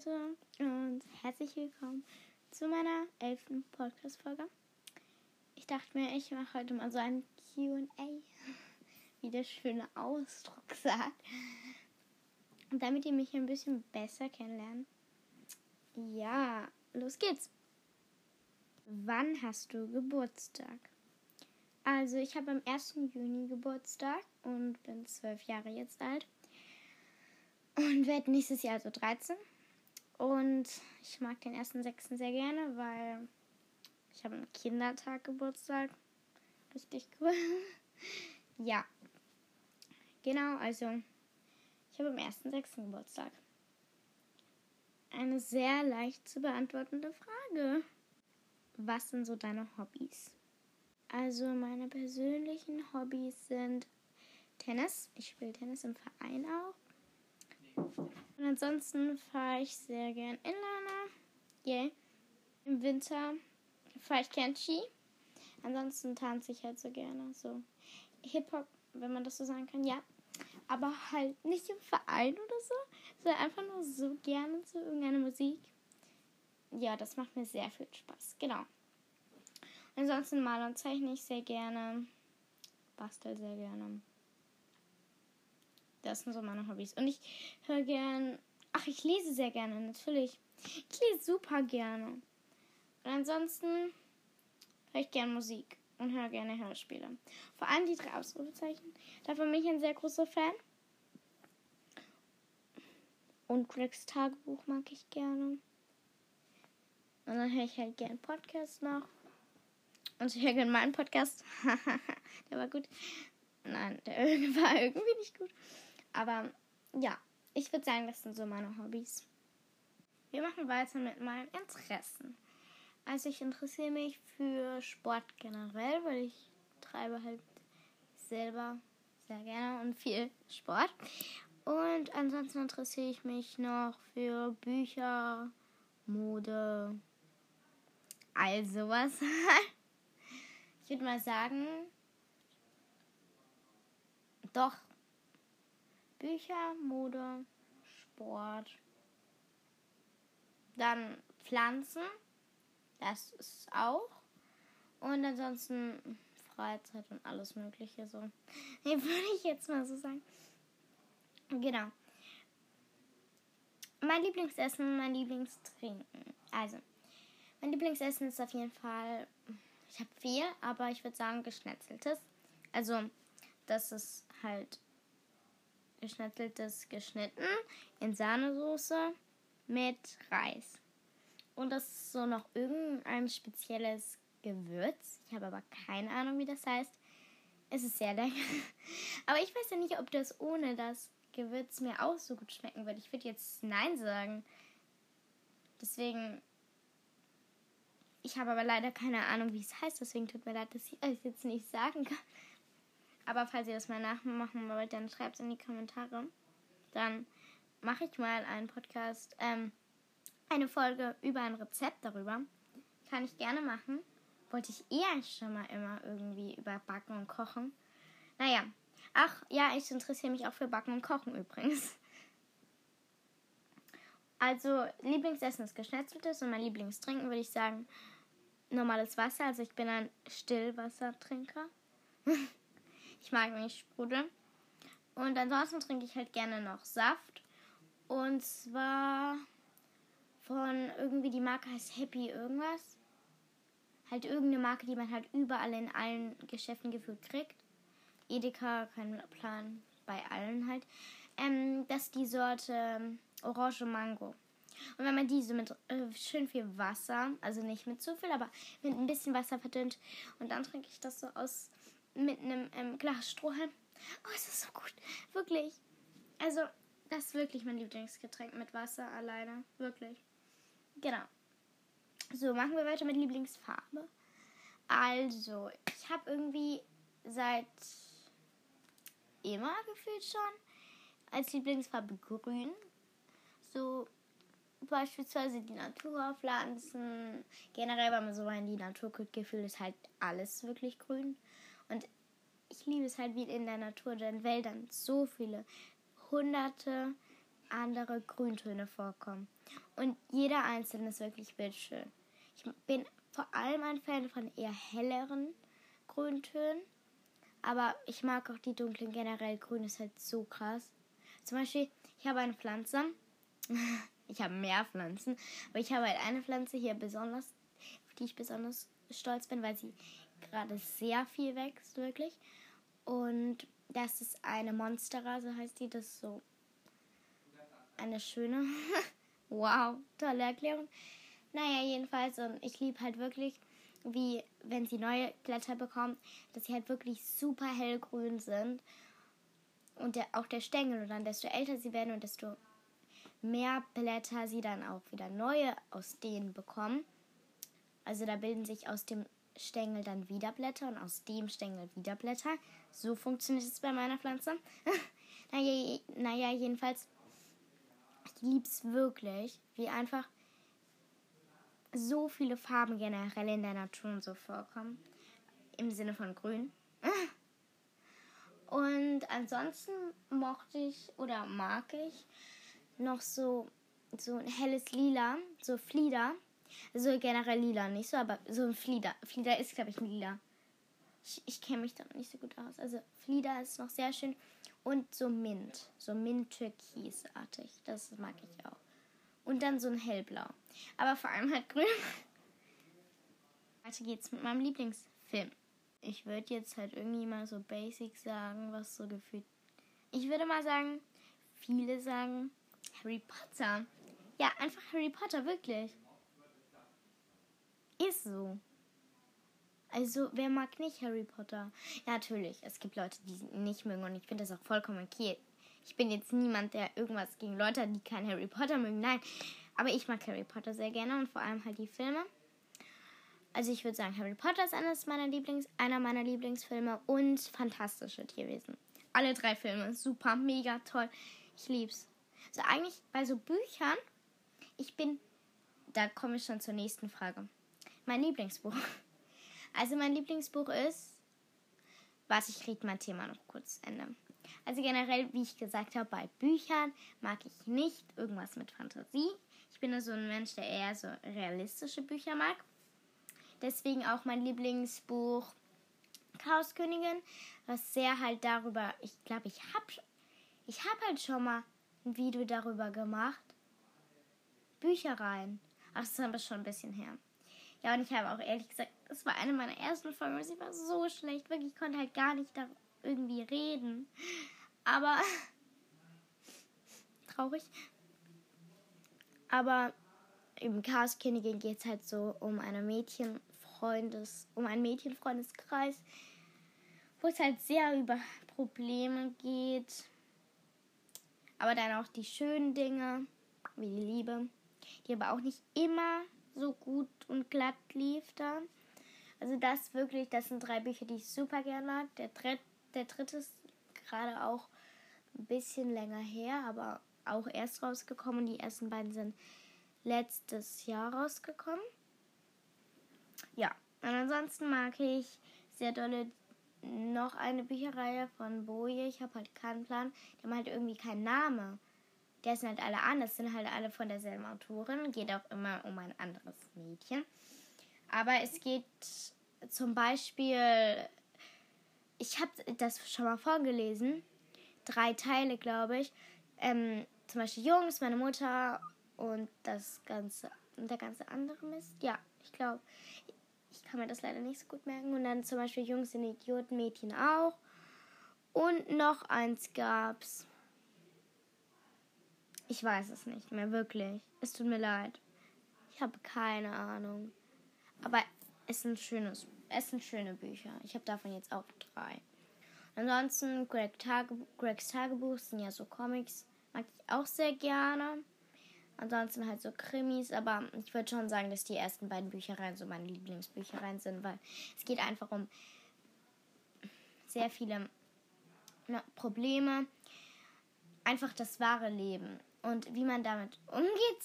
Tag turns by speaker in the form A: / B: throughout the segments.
A: Leute und herzlich willkommen zu meiner elften Podcast-Folge. Ich dachte mir, ich mache heute mal so ein QA, wie der schöne Ausdruck sagt. Und damit ihr mich ein bisschen besser kennenlernt. Ja, los geht's. Wann hast du Geburtstag? Also, ich habe am 1. Juni Geburtstag und bin zwölf Jahre jetzt alt. Und werde nächstes Jahr also 13. Und ich mag den 1.6. sehr gerne, weil ich habe am Kindertag Geburtstag. Richtig cool. ja. Genau, also ich habe am 1.6. Geburtstag. Eine sehr leicht zu beantwortende Frage. Was sind so deine Hobbys? Also meine persönlichen Hobbys sind Tennis. Ich spiele Tennis im Verein auch. Und ansonsten fahre ich sehr gern Inliner. Yay. Im Winter fahre ich gern Ski. Ansonsten tanze ich halt so gerne. So Hip-Hop, wenn man das so sagen kann, ja. Aber halt nicht im Verein oder so, sondern einfach nur so gerne zu irgendeiner Musik. Ja, das macht mir sehr viel Spaß. Genau. Ansonsten mal und zeichne ich sehr gerne. Bastel sehr gerne. Das sind so meine Hobbys. Und ich höre gern. Ach, ich lese sehr gerne, natürlich. Ich lese super gerne. Und ansonsten höre ich gern Musik und höre gerne Hörspiele. Vor allem die drei Ausrufezeichen. Davon bin ich ein sehr großer Fan. Und Gregs Tagebuch mag ich gerne. Und dann höre ich halt gern Podcasts noch. Und ich höre gerne meinen Podcast. der war gut. Nein, der war irgendwie nicht gut. Aber ja, ich würde sagen, das sind so meine Hobbys. Wir machen weiter mit meinen Interessen. Also ich interessiere mich für Sport generell, weil ich treibe halt selber sehr gerne und viel Sport. Und ansonsten interessiere ich mich noch für Bücher, Mode, all sowas. ich würde mal sagen, doch Bücher, Mode, Sport. Dann Pflanzen. Das ist auch. Und ansonsten Freizeit und alles Mögliche so. Nee, würde ich jetzt mal so sagen. Genau. Mein Lieblingsessen, mein Lieblingstrinken. Also, mein Lieblingsessen ist auf jeden Fall, ich habe viel, aber ich würde sagen geschnetzeltes. Also, das ist halt geschnetzeltes geschnitten in Sahnesoße mit Reis. Und das ist so noch irgendein spezielles Gewürz. Ich habe aber keine Ahnung, wie das heißt. Es ist sehr lecker. Aber ich weiß ja nicht, ob das ohne das Gewürz mir auch so gut schmecken würde. Ich würde jetzt Nein sagen. Deswegen. Ich habe aber leider keine Ahnung, wie es heißt. Deswegen tut mir leid, dass ich es jetzt nicht sagen kann. Aber falls ihr das mal nachmachen wollt, dann schreibt es in die Kommentare. Dann mache ich mal einen Podcast, ähm, eine Folge über ein Rezept darüber. Kann ich gerne machen. Wollte ich eher schon mal immer irgendwie über Backen und Kochen. Naja. Ach, ja, ich interessiere mich auch für Backen und Kochen übrigens. Also, Lieblingsessen ist geschnetzeltes und mein Lieblingstrinken würde ich sagen normales Wasser. Also, ich bin ein Stillwassertrinker. Ich mag nicht Sprudel. Und ansonsten trinke ich halt gerne noch Saft. Und zwar von irgendwie die Marke heißt Happy irgendwas. Halt irgendeine Marke, die man halt überall in allen Geschäften gefühlt kriegt. Edeka, kein Plan, bei allen halt. Ähm, das ist die Sorte Orange Mango. Und wenn man diese mit äh, schön viel Wasser, also nicht mit zu viel, aber mit ein bisschen Wasser verdünnt und dann trinke ich das so aus mit einem ähm, Glas Strohhalm. Oh, es ist so gut. Wirklich. Also, das ist wirklich mein Lieblingsgetränk mit Wasser alleine. Wirklich. Genau. So, machen wir weiter mit Lieblingsfarbe. Also, ich habe irgendwie seit immer gefühlt schon als Lieblingsfarbe grün. So beispielsweise die Naturpflanzen. Generell, wenn man so in die Natur guckt, gefühlt ist halt alles wirklich grün. Und ich liebe es halt wie in der Natur, in Wäldern, so viele hunderte andere Grüntöne vorkommen. Und jeder einzelne ist wirklich bildschön. Ich bin vor allem ein Fan von eher helleren Grüntönen. Aber ich mag auch die dunklen generell. Grün ist halt so krass. Zum Beispiel, ich habe eine Pflanze. ich habe mehr Pflanzen. Aber ich habe halt eine Pflanze hier besonders, auf die ich besonders stolz bin, weil sie gerade sehr viel wächst, wirklich. Und das ist eine Monsterrase, heißt die. Das so eine schöne. wow, tolle Erklärung. Naja, jedenfalls, und ich liebe halt wirklich, wie wenn sie neue Blätter bekommen, dass sie halt wirklich super hellgrün sind. Und der, auch der Stängel, und dann desto älter sie werden und desto mehr Blätter sie dann auch wieder neue aus denen bekommen. Also da bilden sich aus dem Stängel dann wieder Blätter und aus dem Stängel wieder Blätter. So funktioniert es bei meiner Pflanze. naja, naja, jedenfalls, ich liebe es wirklich, wie einfach so viele Farben generell in der Natur und so vorkommen. Im Sinne von grün. Und ansonsten mochte ich oder mag ich noch so, so ein helles Lila, so Flieder. Also generell lila, nicht so, aber so ein Flieder. Flieder ist, glaube ich, ein lila. Ich, ich kenne mich da noch nicht so gut aus. Also Flieder ist noch sehr schön. Und so Mint. So Mint-Türkisartig. Das mag ich auch. Und dann so ein hellblau. Aber vor allem halt grün. Weiter geht's mit meinem Lieblingsfilm. Ich würde jetzt halt irgendwie mal so basic sagen, was so gefühlt. Ich würde mal sagen, viele sagen Harry Potter. Ja, einfach Harry Potter, wirklich. Ist so. Also, wer mag nicht Harry Potter? Ja, natürlich. Es gibt Leute, die ihn nicht mögen und ich finde das auch vollkommen okay. Ich bin jetzt niemand, der irgendwas gegen Leute hat, die kein Harry Potter mögen. Nein. Aber ich mag Harry Potter sehr gerne und vor allem halt die Filme. Also ich würde sagen, Harry Potter ist eines meiner Lieblings, einer meiner Lieblingsfilme und fantastische Tierwesen. Alle drei Filme, super, mega toll. Ich lieb's. So also eigentlich bei so Büchern, ich bin, da komme ich schon zur nächsten Frage. Mein Lieblingsbuch. Also mein Lieblingsbuch ist, was ich rede mein Thema noch kurz Ende. Also generell, wie ich gesagt habe, bei Büchern mag ich nicht irgendwas mit Fantasie. Ich bin so ein Mensch, der eher so realistische Bücher mag. Deswegen auch mein Lieblingsbuch Chaoskönigin, was sehr halt darüber, ich glaube, ich habe ich hab halt schon mal ein Video darüber gemacht. Büchereien. Ach, das ist aber schon ein bisschen her. Ja, und ich habe auch ehrlich gesagt, das war eine meiner ersten Folgen sie war so schlecht. Wirklich, ich konnte halt gar nicht da irgendwie reden. Aber traurig. Aber im Chaos Königin geht es halt so um eine Mädchenfreundes, um einen Mädchenfreundeskreis, wo es halt sehr über Probleme geht. Aber dann auch die schönen Dinge, wie die Liebe, die aber auch nicht immer so gut und glatt lief dann. Also das wirklich, das sind drei Bücher, die ich super gerne mag. Der, dritt, der dritte ist gerade auch ein bisschen länger her, aber auch erst rausgekommen. Die ersten beiden sind letztes Jahr rausgekommen. Ja, und ansonsten mag ich sehr dolle noch eine Bücherreihe von Boje. Ich habe halt keinen Plan. Die haben halt irgendwie keinen Namen. Der sind halt alle anders, sind halt alle von derselben Autorin. Geht auch immer um ein anderes Mädchen. Aber es geht zum Beispiel, ich habe das schon mal vorgelesen, drei Teile, glaube ich. Ähm, zum Beispiel Jungs, meine Mutter und das ganze, der ganze andere Mist. Ja, ich glaube, ich kann mir das leider nicht so gut merken. Und dann zum Beispiel Jungs sind Idioten, Mädchen auch. Und noch eins gab's. Ich weiß es nicht mehr, wirklich. Es tut mir leid. Ich habe keine Ahnung. Aber es sind, schönes, es sind schöne Bücher. Ich habe davon jetzt auch drei. Ansonsten, Greg Tagebuch, Gregs Tagebuch sind ja so Comics. Mag ich auch sehr gerne. Ansonsten halt so Krimis, aber ich würde schon sagen, dass die ersten beiden Büchereien so meine Lieblingsbüchereien sind, weil es geht einfach um sehr viele ne, Probleme. Einfach das wahre Leben und wie man damit umgeht,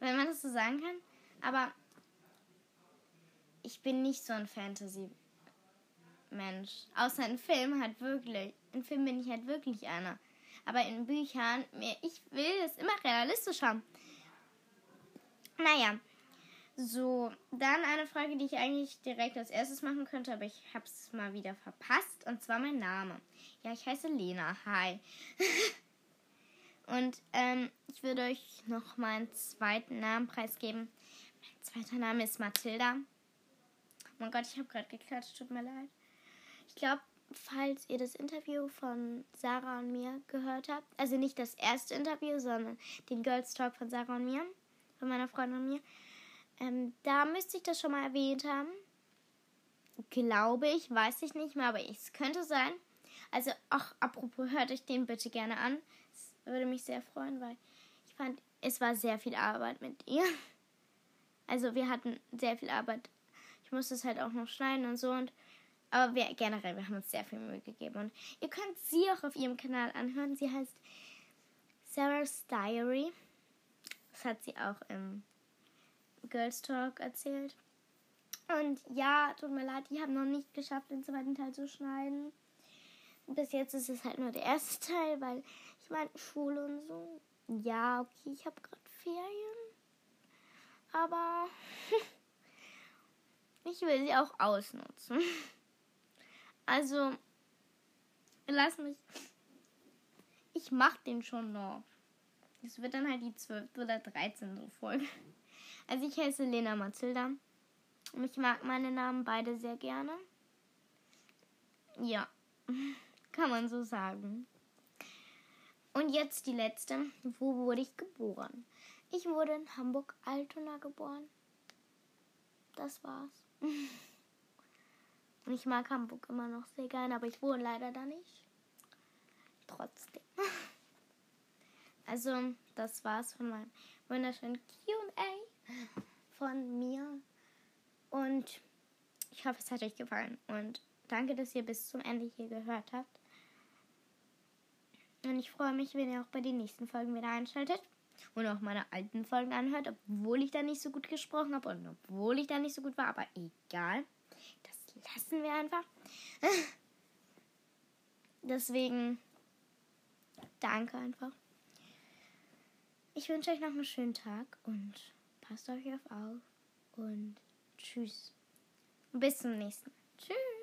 A: wenn man das so sagen kann. Aber ich bin nicht so ein Fantasy-Mensch. Außer ein Film halt wirklich. Ein Film bin ich halt wirklich einer. Aber in Büchern, ich will es immer realistisch haben. Naja, so, dann eine Frage, die ich eigentlich direkt als erstes machen könnte, aber ich habe es mal wieder verpasst. Und zwar mein Name. Ja, ich heiße Lena. Hi. und ähm, ich würde euch noch meinen zweiten Namen preisgeben. Mein zweiter Name ist Mathilda. Oh mein Gott, ich habe gerade geklatscht, tut mir leid. Ich glaube, falls ihr das Interview von Sarah und mir gehört habt, also nicht das erste Interview, sondern den Girls Talk von Sarah und mir, von meiner Freundin und mir, ähm, da müsste ich das schon mal erwähnt haben. Glaube ich, weiß ich nicht mehr, aber es könnte sein. Also, ach, apropos, hört euch den bitte gerne an. Es würde mich sehr freuen, weil ich fand, es war sehr viel Arbeit mit ihr. Also, wir hatten sehr viel Arbeit. Ich musste es halt auch noch schneiden und so. Und, aber wir, generell, wir haben uns sehr viel Mühe gegeben. Und ihr könnt sie auch auf ihrem Kanal anhören. Sie heißt Sarah's Diary. Das hat sie auch im Girls Talk erzählt. Und ja, tut mir leid, ich habe noch nicht geschafft, den zweiten Teil zu schneiden. Bis jetzt ist es halt nur der erste Teil, weil ich meine, Schule und so. Ja, okay, ich habe gerade Ferien. Aber ich will sie auch ausnutzen. Also, lass mich. Ich mach den schon noch. Es wird dann halt die 12. oder 13. Folge. Also ich heiße Lena Mathilda. Und ich mag meine Namen beide sehr gerne. Ja, kann man so sagen. Und jetzt die letzte. Wo wurde ich geboren? Ich wurde in Hamburg-Altona geboren. Das war's. Und ich mag Hamburg immer noch sehr gerne, aber ich wohne leider da nicht. Trotzdem. Also, das war's von meinem wunderschönen QA von mir. Und ich hoffe, es hat euch gefallen. Und danke, dass ihr bis zum Ende hier gehört habt. Und ich freue mich, wenn ihr auch bei den nächsten Folgen wieder einschaltet und auch meine alten Folgen anhört, obwohl ich da nicht so gut gesprochen habe und obwohl ich da nicht so gut war. Aber egal. Das lassen wir einfach. Deswegen danke einfach. Ich wünsche euch noch einen schönen Tag und Passt euch auf auf und tschüss. Bis zum nächsten. Tschüss.